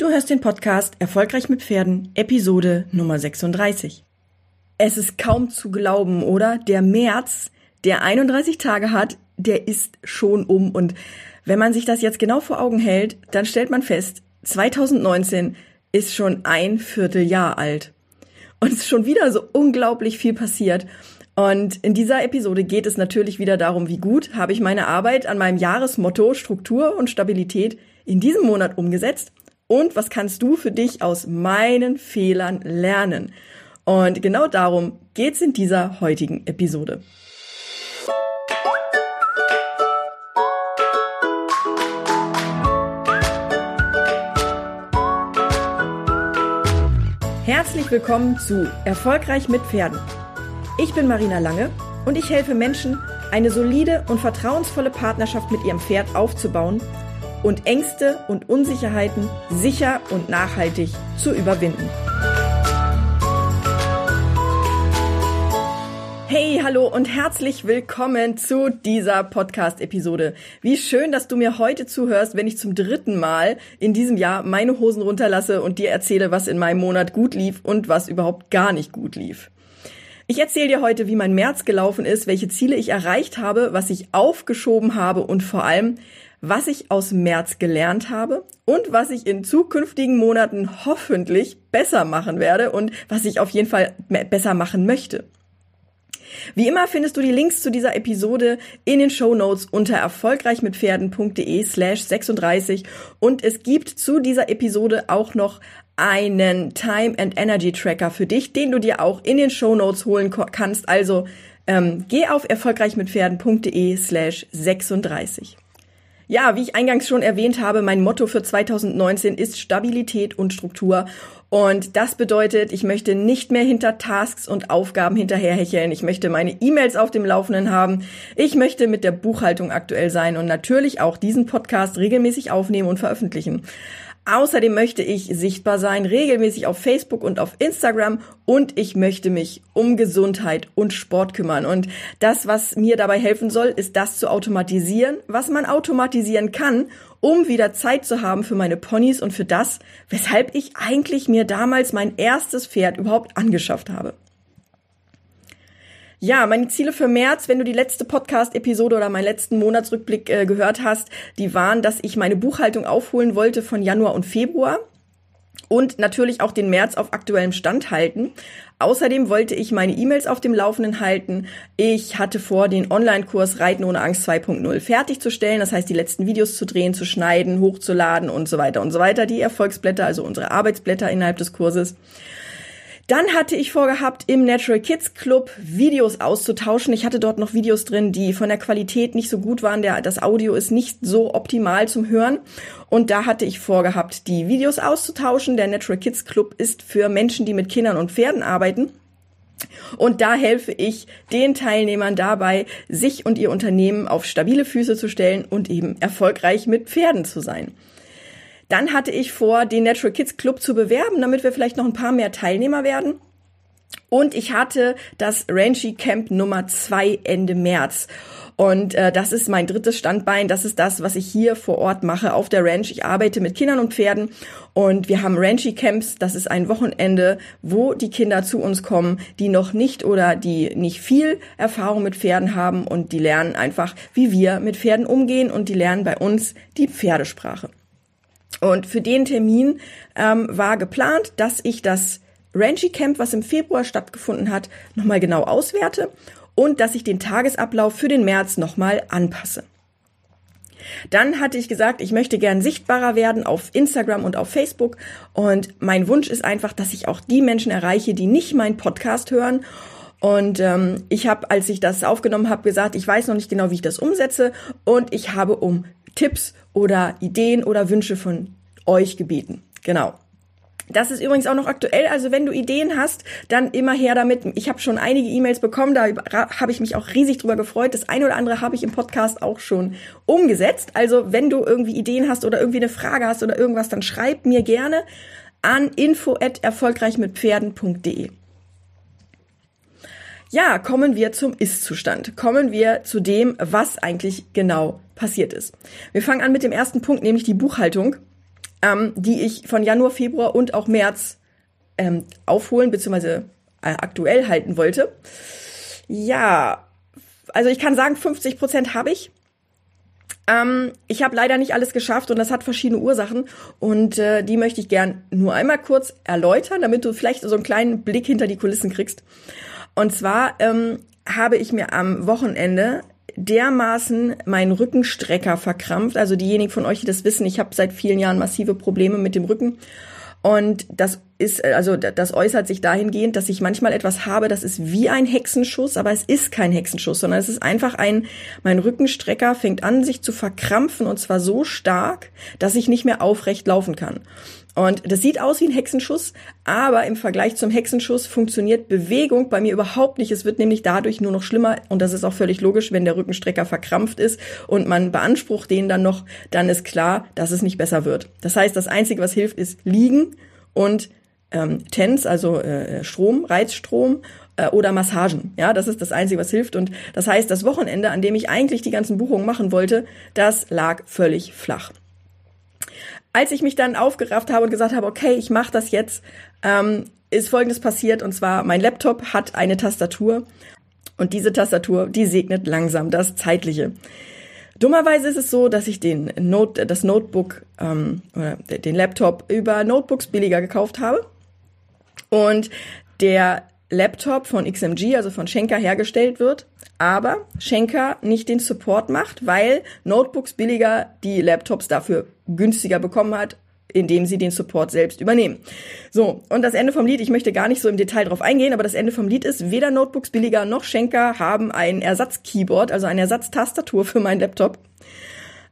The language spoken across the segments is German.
Du hörst den Podcast Erfolgreich mit Pferden, Episode Nummer 36. Es ist kaum zu glauben, oder? Der März, der 31 Tage hat, der ist schon um. Und wenn man sich das jetzt genau vor Augen hält, dann stellt man fest, 2019 ist schon ein Vierteljahr alt. Und es ist schon wieder so unglaublich viel passiert. Und in dieser Episode geht es natürlich wieder darum, wie gut habe ich meine Arbeit an meinem Jahresmotto Struktur und Stabilität in diesem Monat umgesetzt und was kannst du für dich aus meinen Fehlern lernen? Und genau darum geht's in dieser heutigen Episode. Herzlich willkommen zu Erfolgreich mit Pferden. Ich bin Marina Lange und ich helfe Menschen, eine solide und vertrauensvolle Partnerschaft mit ihrem Pferd aufzubauen und Ängste und Unsicherheiten sicher und nachhaltig zu überwinden. Hey, hallo und herzlich willkommen zu dieser Podcast-Episode. Wie schön, dass du mir heute zuhörst, wenn ich zum dritten Mal in diesem Jahr meine Hosen runterlasse und dir erzähle, was in meinem Monat gut lief und was überhaupt gar nicht gut lief. Ich erzähle dir heute, wie mein März gelaufen ist, welche Ziele ich erreicht habe, was ich aufgeschoben habe und vor allem, was ich aus März gelernt habe und was ich in zukünftigen Monaten hoffentlich besser machen werde und was ich auf jeden Fall besser machen möchte. Wie immer findest du die Links zu dieser Episode in den Show Notes unter erfolgreichmitpferden.de slash 36 und es gibt zu dieser Episode auch noch einen Time and Energy Tracker für dich, den du dir auch in den Show Notes holen kannst. Also ähm, geh auf erfolgreichmitpferden.de slash 36. Ja, wie ich eingangs schon erwähnt habe, mein Motto für 2019 ist Stabilität und Struktur. Und das bedeutet, ich möchte nicht mehr hinter Tasks und Aufgaben hinterherhecheln. Ich möchte meine E-Mails auf dem Laufenden haben. Ich möchte mit der Buchhaltung aktuell sein und natürlich auch diesen Podcast regelmäßig aufnehmen und veröffentlichen. Außerdem möchte ich sichtbar sein, regelmäßig auf Facebook und auf Instagram und ich möchte mich um Gesundheit und Sport kümmern. Und das, was mir dabei helfen soll, ist das zu automatisieren, was man automatisieren kann, um wieder Zeit zu haben für meine Ponys und für das, weshalb ich eigentlich mir damals mein erstes Pferd überhaupt angeschafft habe. Ja, meine Ziele für März, wenn du die letzte Podcast-Episode oder meinen letzten Monatsrückblick äh, gehört hast, die waren, dass ich meine Buchhaltung aufholen wollte von Januar und Februar und natürlich auch den März auf aktuellem Stand halten. Außerdem wollte ich meine E-Mails auf dem Laufenden halten. Ich hatte vor, den Online-Kurs Reiten ohne Angst 2.0 fertigzustellen. Das heißt, die letzten Videos zu drehen, zu schneiden, hochzuladen und so weiter und so weiter. Die Erfolgsblätter, also unsere Arbeitsblätter innerhalb des Kurses. Dann hatte ich vorgehabt, im Natural Kids Club Videos auszutauschen. Ich hatte dort noch Videos drin, die von der Qualität nicht so gut waren. Der, das Audio ist nicht so optimal zum Hören. Und da hatte ich vorgehabt, die Videos auszutauschen. Der Natural Kids Club ist für Menschen, die mit Kindern und Pferden arbeiten. Und da helfe ich den Teilnehmern dabei, sich und ihr Unternehmen auf stabile Füße zu stellen und eben erfolgreich mit Pferden zu sein. Dann hatte ich vor, den Natural Kids Club zu bewerben, damit wir vielleicht noch ein paar mehr Teilnehmer werden. Und ich hatte das Ranchy Camp Nummer zwei Ende März. Und äh, das ist mein drittes Standbein. Das ist das, was ich hier vor Ort mache auf der Ranch. Ich arbeite mit Kindern und Pferden und wir haben Ranchy Camps. Das ist ein Wochenende, wo die Kinder zu uns kommen, die noch nicht oder die nicht viel Erfahrung mit Pferden haben und die lernen einfach, wie wir mit Pferden umgehen und die lernen bei uns die Pferdesprache. Und für den Termin ähm, war geplant, dass ich das Ranchy Camp, was im Februar stattgefunden hat, nochmal genau auswerte und dass ich den Tagesablauf für den März nochmal anpasse. Dann hatte ich gesagt, ich möchte gern sichtbarer werden auf Instagram und auf Facebook. Und mein Wunsch ist einfach, dass ich auch die Menschen erreiche, die nicht meinen Podcast hören. Und ähm, ich habe, als ich das aufgenommen habe, gesagt, ich weiß noch nicht genau, wie ich das umsetze. Und ich habe um Tipps oder Ideen oder Wünsche von euch gebeten. Genau. Das ist übrigens auch noch aktuell. Also wenn du Ideen hast, dann immer her damit. Ich habe schon einige E-Mails bekommen, da habe ich mich auch riesig drüber gefreut. Das eine oder andere habe ich im Podcast auch schon umgesetzt. Also wenn du irgendwie Ideen hast oder irgendwie eine Frage hast oder irgendwas, dann schreib mir gerne an info at erfolgreichmitpferden.de. Ja, kommen wir zum Ist-Zustand. Kommen wir zu dem, was eigentlich genau passiert ist. Wir fangen an mit dem ersten Punkt, nämlich die Buchhaltung. ähm, die ich von Januar, Februar und auch März ähm, aufholen bzw. Äh, aktuell halten wollte. Ja, also ich kann sagen, 50 Prozent habe ich. Ähm, ich habe leider nicht alles geschafft und das hat verschiedene Ursachen und äh, die möchte ich gern nur einmal kurz erläutern, damit du vielleicht so einen kleinen Blick hinter die Kulissen kriegst. Und zwar ähm, habe ich mir am Wochenende dermaßen meinen Rückenstrecker verkrampft. Also diejenigen von euch, die das wissen, ich habe seit vielen Jahren massive Probleme mit dem Rücken. Und das ist, also das äußert sich dahingehend, dass ich manchmal etwas habe, das ist wie ein Hexenschuss, aber es ist kein Hexenschuss, sondern es ist einfach ein, mein Rückenstrecker fängt an, sich zu verkrampfen und zwar so stark, dass ich nicht mehr aufrecht laufen kann. Und das sieht aus wie ein Hexenschuss, aber im Vergleich zum Hexenschuss funktioniert Bewegung bei mir überhaupt nicht. Es wird nämlich dadurch nur noch schlimmer und das ist auch völlig logisch, wenn der Rückenstrecker verkrampft ist und man beansprucht den dann noch, dann ist klar, dass es nicht besser wird. Das heißt, das Einzige, was hilft, ist liegen und ähm, TENS, also äh, Strom, Reizstrom äh, oder Massagen. Ja, das ist das Einzige, was hilft. Und das heißt, das Wochenende, an dem ich eigentlich die ganzen Buchungen machen wollte, das lag völlig flach als ich mich dann aufgerafft habe und gesagt habe, okay, ich mache das jetzt, ähm, ist Folgendes passiert. Und zwar, mein Laptop hat eine Tastatur und diese Tastatur, die segnet langsam das Zeitliche. Dummerweise ist es so, dass ich den Note, das Notebook ähm, oder den Laptop über Notebooks billiger gekauft habe. Und der Laptop von XMG, also von Schenker, hergestellt wird, aber Schenker nicht den Support macht, weil Notebooks billiger die Laptops dafür günstiger bekommen hat, indem sie den Support selbst übernehmen. So, und das Ende vom Lied, ich möchte gar nicht so im Detail drauf eingehen, aber das Ende vom Lied ist, weder Notebooks billiger noch Schenker haben ein Ersatz-Keyboard, also eine Ersatztastatur für meinen Laptop.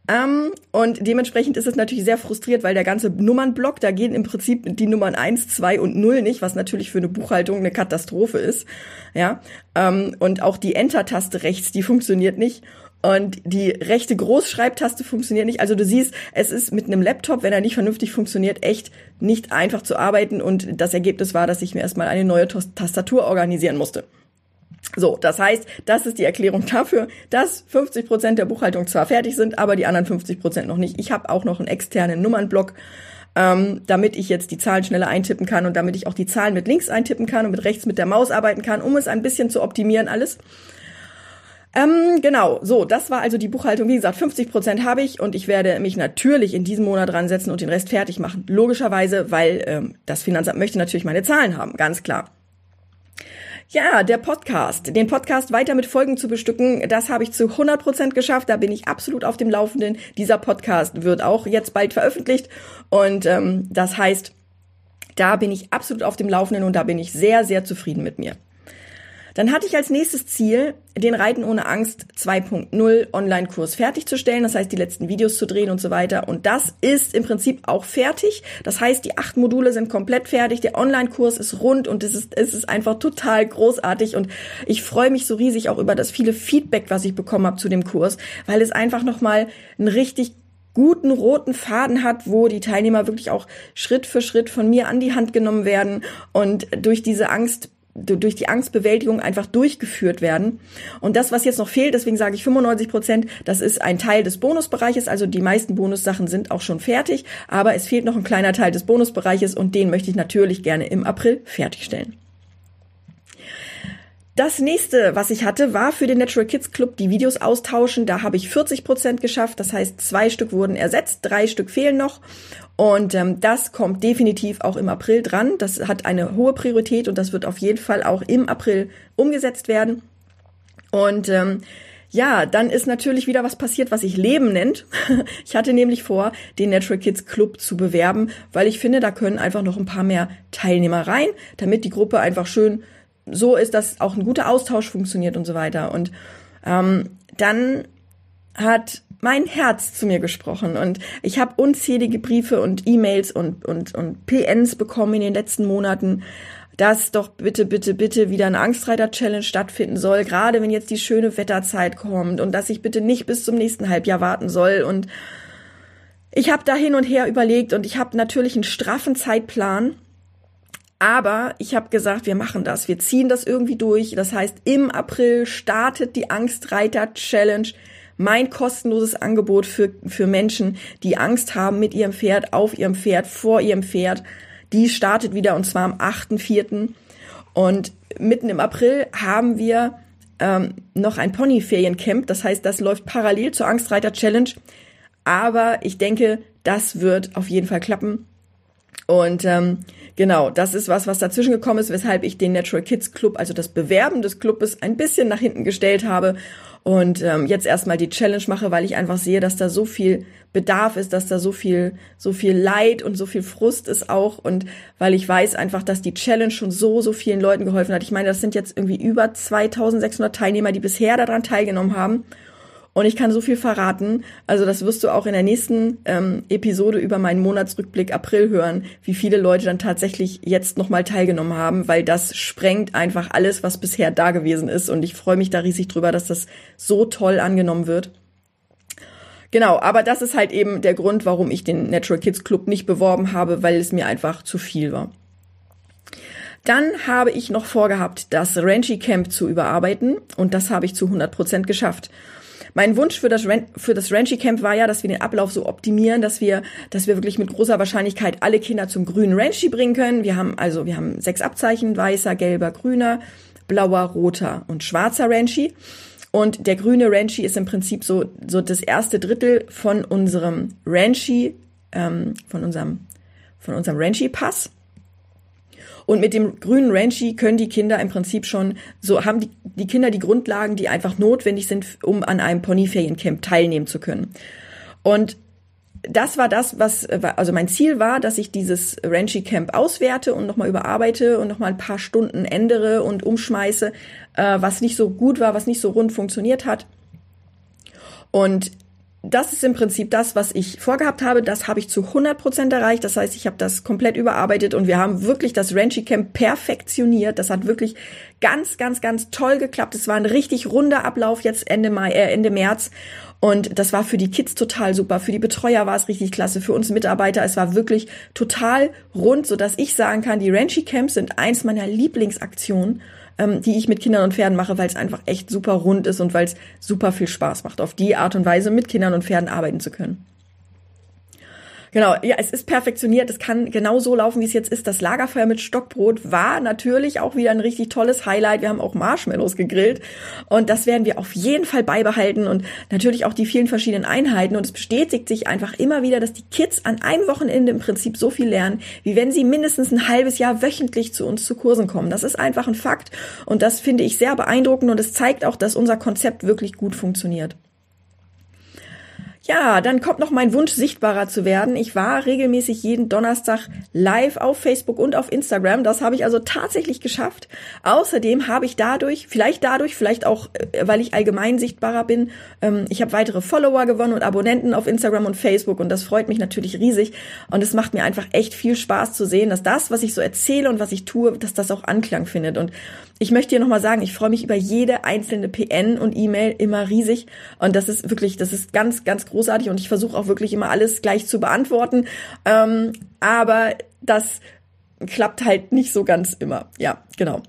Ähm, und dementsprechend ist es natürlich sehr frustriert, weil der ganze Nummernblock, da gehen im Prinzip die Nummern 1, 2 und 0 nicht, was natürlich für eine Buchhaltung eine Katastrophe ist. Ja, ähm, und auch die Enter-Taste rechts, die funktioniert nicht. Und die rechte Großschreibtaste funktioniert nicht. Also du siehst, es ist mit einem Laptop, wenn er nicht vernünftig funktioniert, echt nicht einfach zu arbeiten. Und das Ergebnis war, dass ich mir erstmal eine neue Tastatur organisieren musste. So, das heißt, das ist die Erklärung dafür, dass 50 Prozent der Buchhaltung zwar fertig sind, aber die anderen 50 Prozent noch nicht. Ich habe auch noch einen externen Nummernblock, ähm, damit ich jetzt die Zahlen schneller eintippen kann und damit ich auch die Zahlen mit links eintippen kann und mit rechts mit der Maus arbeiten kann, um es ein bisschen zu optimieren alles. Ähm, genau, so, das war also die Buchhaltung. Wie gesagt, 50 Prozent habe ich und ich werde mich natürlich in diesem Monat dran setzen und den Rest fertig machen. Logischerweise, weil ähm, das Finanzamt möchte natürlich meine Zahlen haben, ganz klar. Ja, der Podcast. Den Podcast weiter mit Folgen zu bestücken, das habe ich zu 100 Prozent geschafft. Da bin ich absolut auf dem Laufenden. Dieser Podcast wird auch jetzt bald veröffentlicht und ähm, das heißt, da bin ich absolut auf dem Laufenden und da bin ich sehr, sehr zufrieden mit mir. Dann hatte ich als nächstes Ziel, den Reiten ohne Angst 2.0 Online-Kurs fertigzustellen. Das heißt, die letzten Videos zu drehen und so weiter. Und das ist im Prinzip auch fertig. Das heißt, die acht Module sind komplett fertig. Der Online-Kurs ist rund und es ist, es ist einfach total großartig. Und ich freue mich so riesig auch über das viele Feedback, was ich bekommen habe zu dem Kurs, weil es einfach nochmal ein richtig guten roten Faden hat, wo die Teilnehmer wirklich auch Schritt für Schritt von mir an die Hand genommen werden und durch diese Angst durch die Angstbewältigung einfach durchgeführt werden. Und das, was jetzt noch fehlt, deswegen sage ich 95 Prozent, das ist ein Teil des Bonusbereiches. Also die meisten Bonussachen sind auch schon fertig, aber es fehlt noch ein kleiner Teil des Bonusbereiches und den möchte ich natürlich gerne im April fertigstellen. Das nächste, was ich hatte, war für den Natural Kids Club die Videos austauschen. Da habe ich 40 Prozent geschafft. Das heißt, zwei Stück wurden ersetzt, drei Stück fehlen noch. Und ähm, das kommt definitiv auch im April dran. Das hat eine hohe Priorität und das wird auf jeden Fall auch im April umgesetzt werden. Und ähm, ja, dann ist natürlich wieder was passiert, was sich Leben nennt. Ich hatte nämlich vor, den Natural Kids Club zu bewerben, weil ich finde, da können einfach noch ein paar mehr Teilnehmer rein, damit die Gruppe einfach schön so ist, dass auch ein guter Austausch funktioniert und so weiter. Und ähm, dann hat mein Herz zu mir gesprochen und ich habe unzählige Briefe und E-Mails und, und, und PNs bekommen in den letzten Monaten, dass doch bitte, bitte, bitte wieder eine Angstreiter-Challenge stattfinden soll, gerade wenn jetzt die schöne Wetterzeit kommt und dass ich bitte nicht bis zum nächsten Halbjahr warten soll. Und ich habe da hin und her überlegt und ich habe natürlich einen straffen Zeitplan aber ich habe gesagt, wir machen das, wir ziehen das irgendwie durch. Das heißt, im April startet die Angstreiter Challenge mein kostenloses Angebot für, für Menschen, die Angst haben mit ihrem Pferd, auf ihrem Pferd, vor ihrem Pferd. Die startet wieder und zwar am 8.4. Und mitten im April haben wir ähm, noch ein Ponyferiencamp. Das heißt, das läuft parallel zur Angstreiter Challenge. Aber ich denke, das wird auf jeden Fall klappen. Und ähm, genau, das ist was, was dazwischen gekommen ist, weshalb ich den Natural Kids Club, also das Bewerben des Clubes, ein bisschen nach hinten gestellt habe und ähm, jetzt erstmal die Challenge mache, weil ich einfach sehe, dass da so viel Bedarf ist, dass da so viel, so viel Leid und so viel Frust ist auch und weil ich weiß einfach, dass die Challenge schon so, so vielen Leuten geholfen hat. Ich meine, das sind jetzt irgendwie über 2600 Teilnehmer, die bisher daran teilgenommen haben und ich kann so viel verraten. Also das wirst du auch in der nächsten ähm, Episode über meinen Monatsrückblick April hören, wie viele Leute dann tatsächlich jetzt nochmal teilgenommen haben, weil das sprengt einfach alles, was bisher da gewesen ist. Und ich freue mich da riesig drüber, dass das so toll angenommen wird. Genau, aber das ist halt eben der Grund, warum ich den Natural Kids Club nicht beworben habe, weil es mir einfach zu viel war. Dann habe ich noch vorgehabt, das Ranchi Camp zu überarbeiten und das habe ich zu 100 Prozent geschafft. Mein Wunsch für das, Ren für das Ranchi Camp war ja, dass wir den Ablauf so optimieren, dass wir, dass wir wirklich mit großer Wahrscheinlichkeit alle Kinder zum grünen Ranchi bringen können. Wir haben also, wir haben sechs Abzeichen, weißer, gelber, grüner, blauer, roter und schwarzer Ranchi. Und der grüne Ranchi ist im Prinzip so, so das erste Drittel von unserem Ranchi, ähm, von unserem, von unserem Ranchi-Pass. Und mit dem grünen Ranchi können die Kinder im Prinzip schon, so haben die, die Kinder die Grundlagen, die einfach notwendig sind, um an einem Ponyferiencamp teilnehmen zu können. Und das war das, was, also mein Ziel war, dass ich dieses Ranchi Camp auswerte und nochmal überarbeite und nochmal ein paar Stunden ändere und umschmeiße, äh, was nicht so gut war, was nicht so rund funktioniert hat. Und das ist im Prinzip das, was ich vorgehabt habe. Das habe ich zu 100 Prozent erreicht. Das heißt, ich habe das komplett überarbeitet und wir haben wirklich das Ranchi Camp perfektioniert. Das hat wirklich ganz, ganz, ganz toll geklappt. Es war ein richtig runder Ablauf jetzt Ende Mai, äh, Ende März. Und das war für die Kids total super. Für die Betreuer war es richtig klasse. Für uns Mitarbeiter, es war wirklich total rund, so dass ich sagen kann, die Ranchi Camps sind eins meiner Lieblingsaktionen ähm, die ich mit Kindern und Pferden mache, weil es einfach echt super rund ist und weil es super viel Spaß macht, auf die Art und Weise mit Kindern und Pferden arbeiten zu können. Genau, ja, es ist perfektioniert. Es kann genau so laufen, wie es jetzt ist. Das Lagerfeuer mit Stockbrot war natürlich auch wieder ein richtig tolles Highlight. Wir haben auch Marshmallows gegrillt und das werden wir auf jeden Fall beibehalten und natürlich auch die vielen verschiedenen Einheiten. Und es bestätigt sich einfach immer wieder, dass die Kids an einem Wochenende im Prinzip so viel lernen, wie wenn sie mindestens ein halbes Jahr wöchentlich zu uns zu Kursen kommen. Das ist einfach ein Fakt und das finde ich sehr beeindruckend und es zeigt auch, dass unser Konzept wirklich gut funktioniert. Ja, dann kommt noch mein Wunsch, sichtbarer zu werden. Ich war regelmäßig jeden Donnerstag live auf Facebook und auf Instagram. Das habe ich also tatsächlich geschafft. Außerdem habe ich dadurch, vielleicht dadurch, vielleicht auch, äh, weil ich allgemein sichtbarer bin, ähm, ich habe weitere Follower gewonnen und Abonnenten auf Instagram und Facebook und das freut mich natürlich riesig. Und es macht mir einfach echt viel Spaß zu sehen, dass das, was ich so erzähle und was ich tue, dass das auch Anklang findet. Und ich möchte dir nochmal sagen, ich freue mich über jede einzelne PN und E-Mail immer riesig. Und das ist wirklich, das ist ganz, ganz großartig. Und ich versuche auch wirklich immer alles gleich zu beantworten. Ähm, aber das klappt halt nicht so ganz immer. Ja, genau.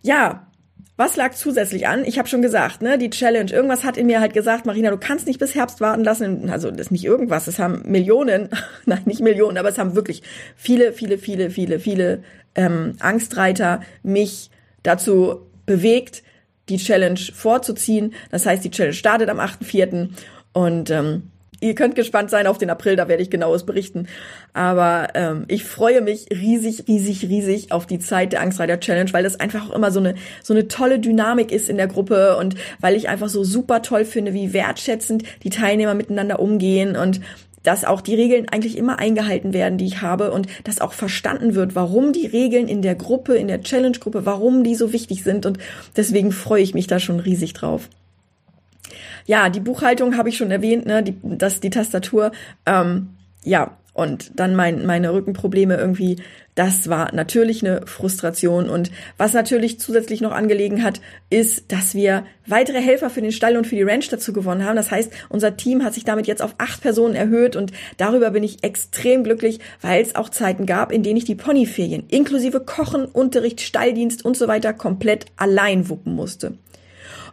Ja, was lag zusätzlich an? Ich habe schon gesagt, ne, die Challenge. Irgendwas hat in mir halt gesagt, Marina, du kannst nicht bis Herbst warten lassen. Also das ist nicht irgendwas. Es haben Millionen, nein, nicht Millionen, aber es haben wirklich viele, viele, viele, viele, viele ähm, Angstreiter mich dazu bewegt, die Challenge vorzuziehen. Das heißt, die Challenge startet am 8.4. und ähm, ihr könnt gespannt sein auf den April, da werde ich genaues berichten. Aber ähm, ich freue mich riesig, riesig, riesig auf die Zeit der Angstreiter Challenge, weil das einfach auch immer so eine so eine tolle Dynamik ist in der Gruppe und weil ich einfach so super toll finde, wie wertschätzend die Teilnehmer miteinander umgehen und dass auch die Regeln eigentlich immer eingehalten werden, die ich habe und dass auch verstanden wird, warum die Regeln in der Gruppe, in der Challenge-Gruppe, warum die so wichtig sind und deswegen freue ich mich da schon riesig drauf. Ja, die Buchhaltung habe ich schon erwähnt, ne, die, das, die Tastatur, ähm, ja, und dann mein, meine Rückenprobleme irgendwie, das war natürlich eine Frustration. Und was natürlich zusätzlich noch angelegen hat, ist, dass wir weitere Helfer für den Stall und für die Ranch dazu gewonnen haben. Das heißt, unser Team hat sich damit jetzt auf acht Personen erhöht und darüber bin ich extrem glücklich, weil es auch Zeiten gab, in denen ich die Ponyferien inklusive Kochen, Unterricht, Stalldienst und so weiter komplett allein wuppen musste.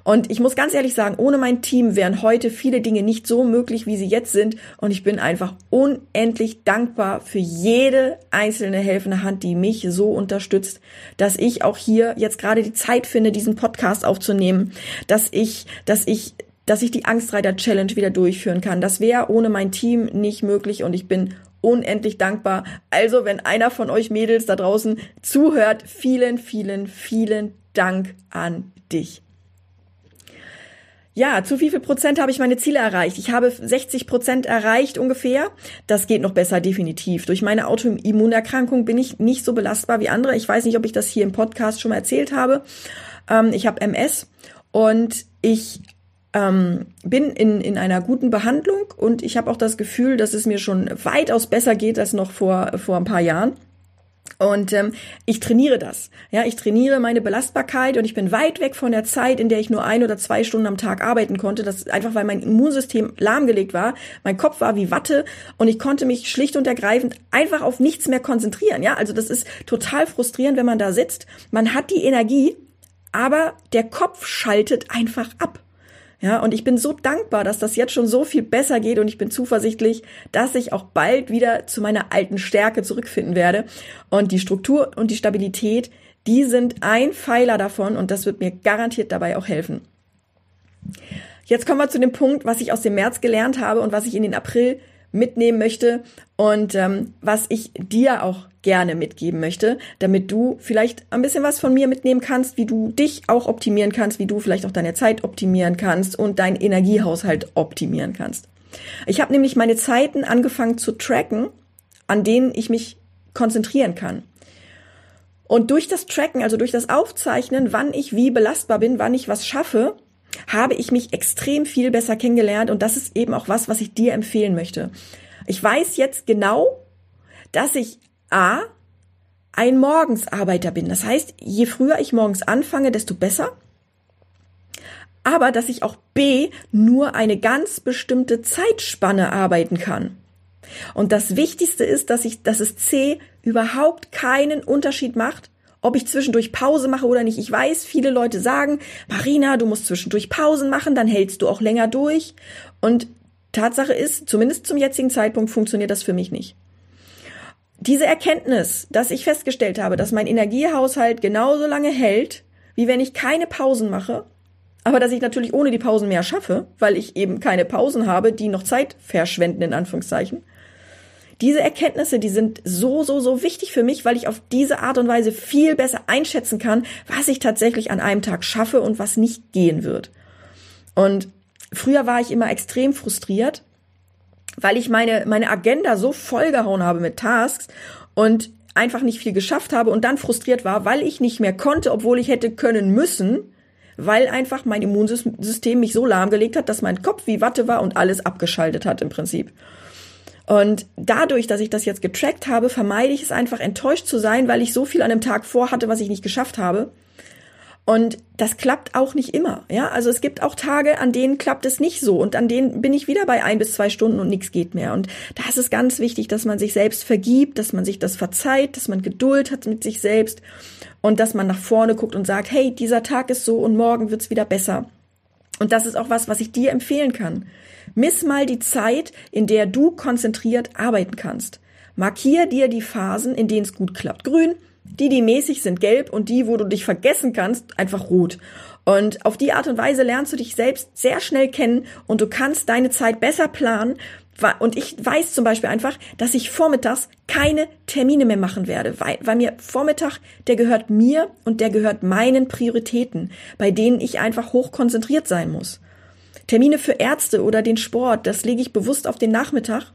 Und ich muss ganz ehrlich sagen, ohne mein Team wären heute viele Dinge nicht so möglich, wie sie jetzt sind. Und ich bin einfach unendlich dankbar für jede einzelne helfende Hand, die mich so unterstützt, dass ich auch hier jetzt gerade die Zeit finde, diesen Podcast aufzunehmen, dass ich, dass ich dass ich die Angstreiter Challenge wieder durchführen kann. Das wäre ohne mein Team nicht möglich und ich bin unendlich dankbar. Also, wenn einer von euch Mädels da draußen zuhört, vielen, vielen, vielen Dank an dich. Ja, zu wie viel Prozent habe ich meine Ziele erreicht? Ich habe 60 Prozent erreicht ungefähr. Das geht noch besser, definitiv. Durch meine Autoimmunerkrankung bin ich nicht so belastbar wie andere. Ich weiß nicht, ob ich das hier im Podcast schon mal erzählt habe. Ähm, ich habe MS und ich ähm, bin in, in einer guten Behandlung und ich habe auch das Gefühl, dass es mir schon weitaus besser geht als noch vor, vor ein paar Jahren. Und ähm, ich trainiere das. Ja, ich trainiere meine Belastbarkeit und ich bin weit weg von der Zeit, in der ich nur ein oder zwei Stunden am Tag arbeiten konnte. Das ist einfach, weil mein Immunsystem lahmgelegt war. Mein Kopf war wie Watte und ich konnte mich schlicht und ergreifend einfach auf nichts mehr konzentrieren. Ja, also das ist total frustrierend, wenn man da sitzt. Man hat die Energie, aber der Kopf schaltet einfach ab. Ja, und ich bin so dankbar, dass das jetzt schon so viel besser geht und ich bin zuversichtlich, dass ich auch bald wieder zu meiner alten Stärke zurückfinden werde. Und die Struktur und die Stabilität, die sind ein Pfeiler davon und das wird mir garantiert dabei auch helfen. Jetzt kommen wir zu dem Punkt, was ich aus dem März gelernt habe und was ich in den April mitnehmen möchte und ähm, was ich dir auch gerne mitgeben möchte, damit du vielleicht ein bisschen was von mir mitnehmen kannst, wie du dich auch optimieren kannst, wie du vielleicht auch deine Zeit optimieren kannst und deinen Energiehaushalt optimieren kannst. Ich habe nämlich meine Zeiten angefangen zu tracken, an denen ich mich konzentrieren kann. Und durch das Tracken, also durch das Aufzeichnen, wann ich wie belastbar bin, wann ich was schaffe, habe ich mich extrem viel besser kennengelernt und das ist eben auch was, was ich dir empfehlen möchte. Ich weiß jetzt genau, dass ich A, ein Morgensarbeiter bin. Das heißt, je früher ich morgens anfange, desto besser. Aber dass ich auch B, nur eine ganz bestimmte Zeitspanne arbeiten kann. Und das Wichtigste ist, dass ich, dass es C überhaupt keinen Unterschied macht, ob ich zwischendurch Pause mache oder nicht. Ich weiß, viele Leute sagen, Marina, du musst zwischendurch Pausen machen, dann hältst du auch länger durch. Und Tatsache ist, zumindest zum jetzigen Zeitpunkt funktioniert das für mich nicht. Diese Erkenntnis, dass ich festgestellt habe, dass mein Energiehaushalt genauso lange hält, wie wenn ich keine Pausen mache, aber dass ich natürlich ohne die Pausen mehr schaffe, weil ich eben keine Pausen habe, die noch Zeit verschwenden, in Anführungszeichen. Diese Erkenntnisse, die sind so, so, so wichtig für mich, weil ich auf diese Art und Weise viel besser einschätzen kann, was ich tatsächlich an einem Tag schaffe und was nicht gehen wird. Und früher war ich immer extrem frustriert, weil ich meine, meine Agenda so vollgehauen habe mit Tasks und einfach nicht viel geschafft habe und dann frustriert war, weil ich nicht mehr konnte, obwohl ich hätte können müssen, weil einfach mein Immunsystem mich so lahmgelegt hat, dass mein Kopf wie Watte war und alles abgeschaltet hat im Prinzip. Und dadurch, dass ich das jetzt getrackt habe, vermeide ich es einfach enttäuscht zu sein, weil ich so viel an einem Tag vorhatte, was ich nicht geschafft habe. Und das klappt auch nicht immer. Ja, also es gibt auch Tage, an denen klappt es nicht so und an denen bin ich wieder bei ein bis zwei Stunden und nichts geht mehr. Und da ist ganz wichtig, dass man sich selbst vergibt, dass man sich das verzeiht, dass man Geduld hat mit sich selbst und dass man nach vorne guckt und sagt, hey, dieser Tag ist so und morgen wird's wieder besser. Und das ist auch was, was ich dir empfehlen kann. Miss mal die Zeit, in der du konzentriert arbeiten kannst. Markier dir die Phasen, in denen es gut klappt. Grün, die, die mäßig sind, gelb und die, wo du dich vergessen kannst, einfach rot. Und auf die Art und Weise lernst du dich selbst sehr schnell kennen und du kannst deine Zeit besser planen. Und ich weiß zum Beispiel einfach, dass ich vormittags keine Termine mehr machen werde, weil, weil mir Vormittag, der gehört mir und der gehört meinen Prioritäten, bei denen ich einfach hoch konzentriert sein muss. Termine für Ärzte oder den Sport, das lege ich bewusst auf den Nachmittag.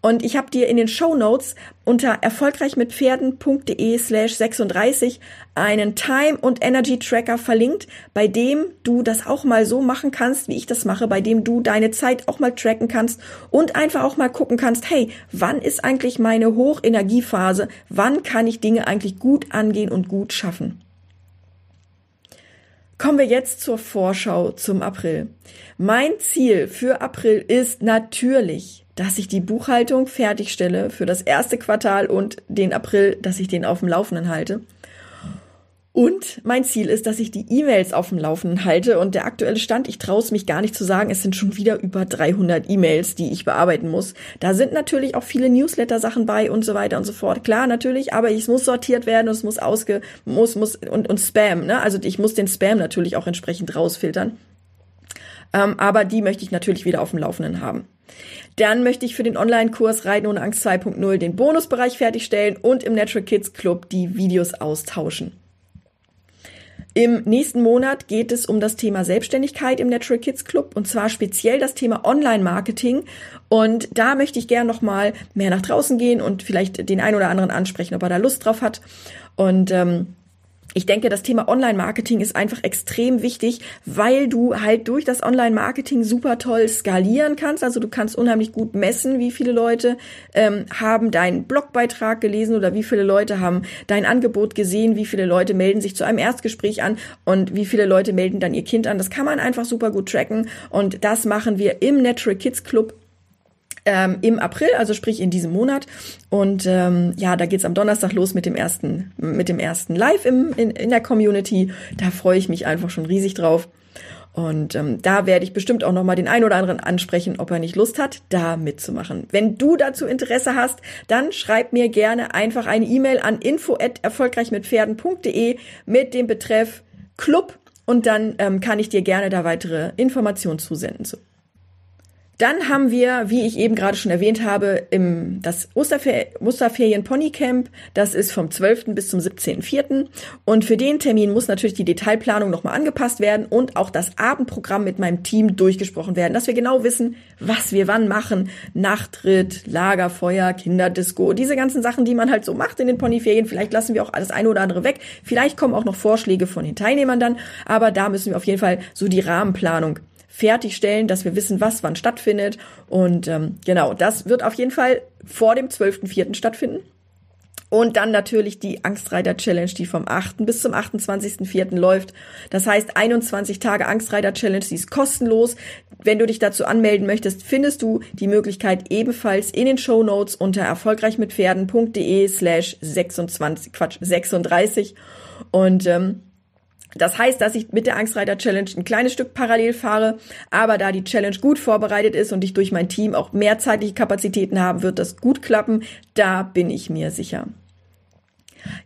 Und ich habe dir in den Show Notes unter erfolgreichmitpferden.de slash 36 einen Time- und Energy-Tracker verlinkt, bei dem du das auch mal so machen kannst, wie ich das mache, bei dem du deine Zeit auch mal tracken kannst und einfach auch mal gucken kannst, hey, wann ist eigentlich meine Hochenergiephase? Wann kann ich Dinge eigentlich gut angehen und gut schaffen? Kommen wir jetzt zur Vorschau zum April. Mein Ziel für April ist natürlich, dass ich die Buchhaltung fertigstelle für das erste Quartal und den April, dass ich den auf dem Laufenden halte. Und mein Ziel ist, dass ich die E-Mails auf dem Laufenden halte. Und der aktuelle Stand, ich traue es mich gar nicht zu sagen, es sind schon wieder über 300 E-Mails, die ich bearbeiten muss. Da sind natürlich auch viele Newsletter-Sachen bei und so weiter und so fort. Klar, natürlich, aber es muss sortiert werden und es muss ausge, muss, muss, und, und Spam, ne? Also ich muss den Spam natürlich auch entsprechend rausfiltern. Ähm, aber die möchte ich natürlich wieder auf dem Laufenden haben. Dann möchte ich für den Online-Kurs Reiten ohne Angst 2.0 den Bonusbereich fertigstellen und im Natural Kids Club die Videos austauschen. Im nächsten Monat geht es um das Thema Selbstständigkeit im Natural Kids Club und zwar speziell das Thema Online-Marketing. Und da möchte ich gern noch mal mehr nach draußen gehen und vielleicht den einen oder anderen ansprechen, ob er da Lust drauf hat. Und ähm, ich denke, das Thema Online-Marketing ist einfach extrem wichtig, weil du halt durch das Online-Marketing super toll skalieren kannst. Also du kannst unheimlich gut messen, wie viele Leute ähm, haben deinen Blogbeitrag gelesen oder wie viele Leute haben dein Angebot gesehen, wie viele Leute melden sich zu einem Erstgespräch an und wie viele Leute melden dann ihr Kind an. Das kann man einfach super gut tracken und das machen wir im Natural Kids Club ähm, im April, also sprich in diesem Monat. Und ähm, ja, da geht's am Donnerstag los mit dem ersten, mit dem ersten Live im, in, in der Community. Da freue ich mich einfach schon riesig drauf. Und ähm, da werde ich bestimmt auch nochmal den einen oder anderen ansprechen, ob er nicht Lust hat, da mitzumachen. Wenn du dazu Interesse hast, dann schreib mir gerne einfach eine E-Mail an info@erfolgreichmitpferden.de mit dem Betreff Club und dann ähm, kann ich dir gerne da weitere Informationen zusenden. Dann haben wir, wie ich eben gerade schon erwähnt habe, im, das Osterfer Osterferien Pony Camp. Das ist vom 12. bis zum 17.04. Und für den Termin muss natürlich die Detailplanung nochmal angepasst werden und auch das Abendprogramm mit meinem Team durchgesprochen werden, dass wir genau wissen, was wir wann machen. Nachtritt, Lagerfeuer, Kinderdisco, diese ganzen Sachen, die man halt so macht in den Ponyferien. Vielleicht lassen wir auch alles eine oder andere weg. Vielleicht kommen auch noch Vorschläge von den Teilnehmern dann. Aber da müssen wir auf jeden Fall so die Rahmenplanung fertigstellen, dass wir wissen, was wann stattfindet. Und ähm, genau, das wird auf jeden Fall vor dem 12.04. stattfinden. Und dann natürlich die Angstreiter Challenge, die vom 8. bis zum 28.04. läuft. Das heißt 21 Tage Angstreiter Challenge, die ist kostenlos. Wenn du dich dazu anmelden möchtest, findest du die Möglichkeit ebenfalls in den Show Notes unter erfolgreichmitpferden.de slash 26, Quatsch, 36. Und ähm, das heißt, dass ich mit der Angstreiter Challenge ein kleines Stück parallel fahre, aber da die Challenge gut vorbereitet ist und ich durch mein Team auch mehr zeitliche Kapazitäten haben, wird das gut klappen. Da bin ich mir sicher.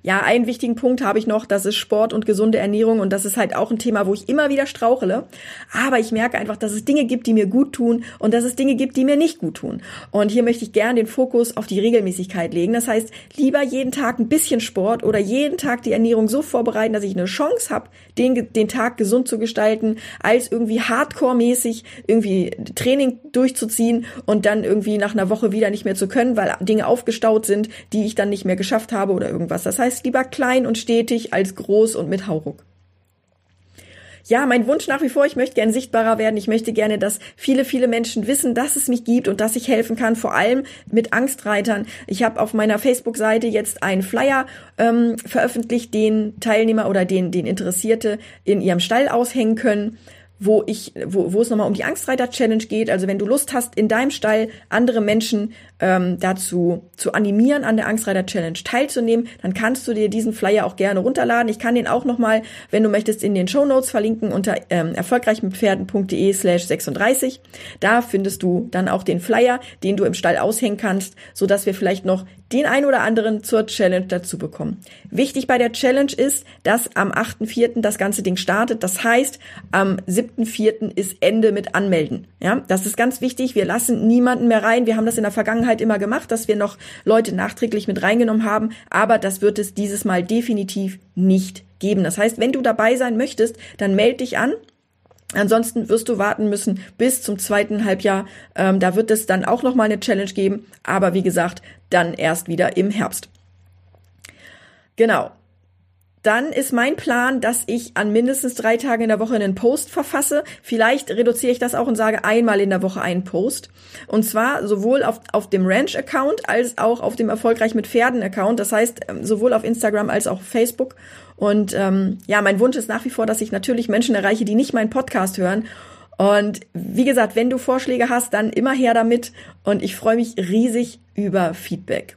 Ja, einen wichtigen Punkt habe ich noch, das ist Sport und gesunde Ernährung und das ist halt auch ein Thema, wo ich immer wieder strauchele. Aber ich merke einfach, dass es Dinge gibt, die mir gut tun und dass es Dinge gibt, die mir nicht gut tun. Und hier möchte ich gerne den Fokus auf die Regelmäßigkeit legen. Das heißt, lieber jeden Tag ein bisschen Sport oder jeden Tag die Ernährung so vorbereiten, dass ich eine Chance habe, den, den Tag gesund zu gestalten, als irgendwie hardcore-mäßig irgendwie Training durchzuziehen und dann irgendwie nach einer Woche wieder nicht mehr zu können, weil Dinge aufgestaut sind, die ich dann nicht mehr geschafft habe oder irgendwas. Das heißt, lieber klein und stetig als groß und mit Hauruck. Ja, mein Wunsch nach wie vor, ich möchte gerne sichtbarer werden. Ich möchte gerne, dass viele, viele Menschen wissen, dass es mich gibt und dass ich helfen kann, vor allem mit Angstreitern. Ich habe auf meiner Facebook-Seite jetzt einen Flyer ähm, veröffentlicht, den Teilnehmer oder den, den Interessierte in ihrem Stall aushängen können wo ich, wo, wo es nochmal um die Angstreiter Challenge geht. Also wenn du Lust hast, in deinem Stall andere Menschen ähm, dazu zu animieren, an der Angstreiter Challenge teilzunehmen, dann kannst du dir diesen Flyer auch gerne runterladen. Ich kann den auch nochmal, wenn du möchtest, in den Show Notes verlinken unter ähm, erfolgreichmitpferden.de slash 36. Da findest du dann auch den Flyer, den du im Stall aushängen kannst, so dass wir vielleicht noch den ein oder anderen zur Challenge dazu bekommen. Wichtig bei der Challenge ist, dass am 8.4. das ganze Ding startet. Das heißt, am 7.4. ist Ende mit Anmelden. Ja, das ist ganz wichtig. Wir lassen niemanden mehr rein. Wir haben das in der Vergangenheit immer gemacht, dass wir noch Leute nachträglich mit reingenommen haben. Aber das wird es dieses Mal definitiv nicht geben. Das heißt, wenn du dabei sein möchtest, dann melde dich an. Ansonsten wirst du warten müssen bis zum zweiten Halbjahr. Ähm, da wird es dann auch noch mal eine Challenge geben, aber wie gesagt, dann erst wieder im Herbst. Genau dann ist mein Plan, dass ich an mindestens drei Tagen in der Woche einen Post verfasse. Vielleicht reduziere ich das auch und sage einmal in der Woche einen Post. Und zwar sowohl auf, auf dem Ranch-Account als auch auf dem Erfolgreich mit Pferden-Account. Das heißt, ähm, sowohl auf Instagram als auch Facebook. Und ähm, ja, mein Wunsch ist nach wie vor, dass ich natürlich Menschen erreiche, die nicht meinen Podcast hören. Und wie gesagt, wenn du Vorschläge hast, dann immer her damit. Und ich freue mich riesig über Feedback.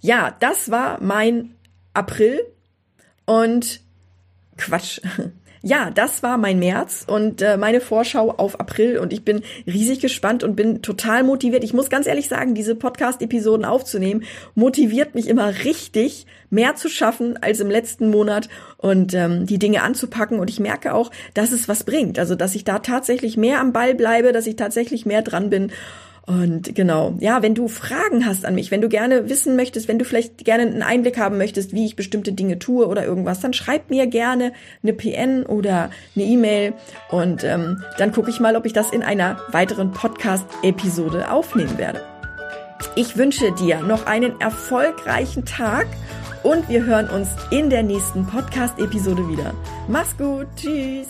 Ja, das war mein April Und Quatsch. Ja, das war mein März und äh, meine Vorschau auf April und ich bin riesig gespannt und bin total motiviert. Ich muss ganz ehrlich sagen, diese Podcast-Episoden aufzunehmen, motiviert mich immer richtig, mehr zu schaffen als im letzten Monat und ähm, die Dinge anzupacken. Und ich merke auch, dass es was bringt. Also, dass ich da tatsächlich mehr am Ball bleibe, dass ich tatsächlich mehr dran bin. Und genau, ja, wenn du Fragen hast an mich, wenn du gerne wissen möchtest, wenn du vielleicht gerne einen Einblick haben möchtest, wie ich bestimmte Dinge tue oder irgendwas, dann schreib mir gerne eine PN oder eine E-Mail und ähm, dann gucke ich mal, ob ich das in einer weiteren Podcast-Episode aufnehmen werde. Ich wünsche dir noch einen erfolgreichen Tag und wir hören uns in der nächsten Podcast-Episode wieder. Mach's gut, tschüss!